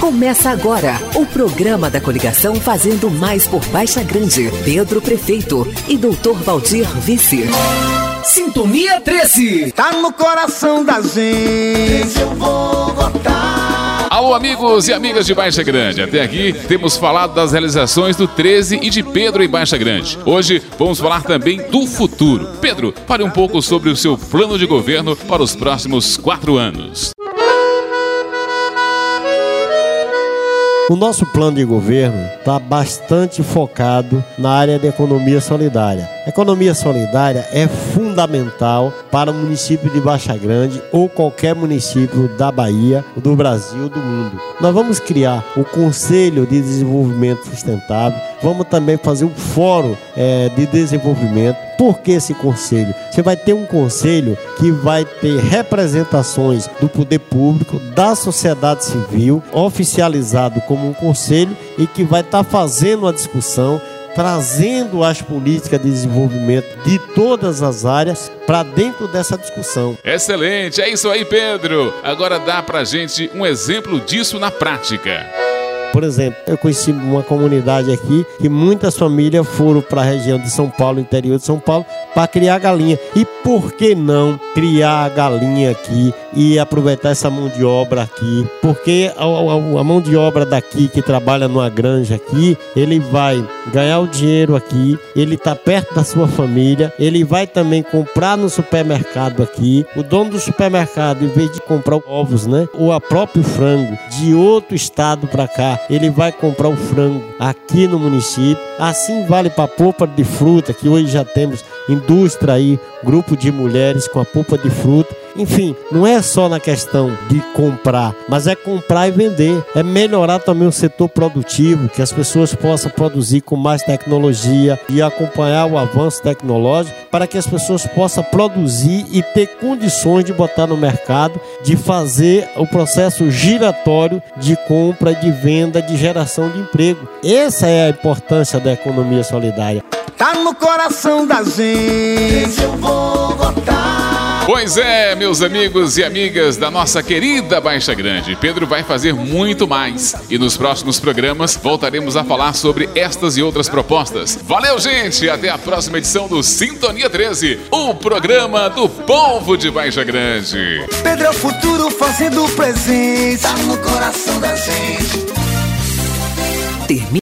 Começa agora o programa da coligação Fazendo Mais por Baixa Grande. Pedro Prefeito e Doutor Valdir Vice. Sintonia 13. Tá no coração da gente. Eu vou votar. Alô, amigos e amigas de Baixa Grande. Até aqui temos falado das realizações do 13 e de Pedro em Baixa Grande. Hoje vamos falar também do futuro. Pedro, fale um pouco sobre o seu plano de governo para os próximos quatro anos. O nosso plano de governo está bastante focado na área da economia solidária. Economia solidária é fundamental para o município de Baixa Grande ou qualquer município da Bahia, do Brasil, do mundo. Nós vamos criar o Conselho de Desenvolvimento Sustentável, vamos também fazer um fórum é, de desenvolvimento. Por que esse conselho? Você vai ter um conselho que vai ter representações do poder público, da sociedade civil, oficializado como um conselho e que vai estar tá fazendo a discussão trazendo as políticas de desenvolvimento de todas as áreas para dentro dessa discussão. Excelente, é isso aí, Pedro. Agora dá para gente um exemplo disso na prática. Por exemplo, eu conheci uma comunidade aqui que muitas famílias foram para a região de São Paulo, interior de São Paulo, para criar galinha. E por que não criar a galinha aqui e aproveitar essa mão de obra aqui? Porque a, a, a mão de obra daqui que trabalha numa granja aqui, ele vai ganhar o dinheiro aqui, ele está perto da sua família, ele vai também comprar no supermercado aqui. O dono do supermercado, em vez de comprar ovos, né, ou a próprio frango de outro estado para cá, ele vai comprar o frango aqui no município. Assim vale para a polpa de fruta, que hoje já temos indústria aí, grupo de mulheres com a polpa de fruta. Enfim, não é só na questão de comprar, mas é comprar e vender. É melhorar também o setor produtivo, que as pessoas possam produzir com mais tecnologia e acompanhar o avanço tecnológico para que as pessoas possam produzir e ter condições de botar no mercado, de fazer o processo giratório de compra, de venda, de geração de emprego. Essa é a importância da economia solidária. Tá no coração da gente. Eu vou votar. Pois é, meus amigos e amigas da nossa querida Baixa Grande, Pedro vai fazer muito mais. E nos próximos programas voltaremos a falar sobre estas e outras propostas. Valeu, gente! Até a próxima edição do Sintonia 13, o programa do povo de Baixa Grande. Pedro é o futuro fazendo presente. Tá no coração da gente. Termina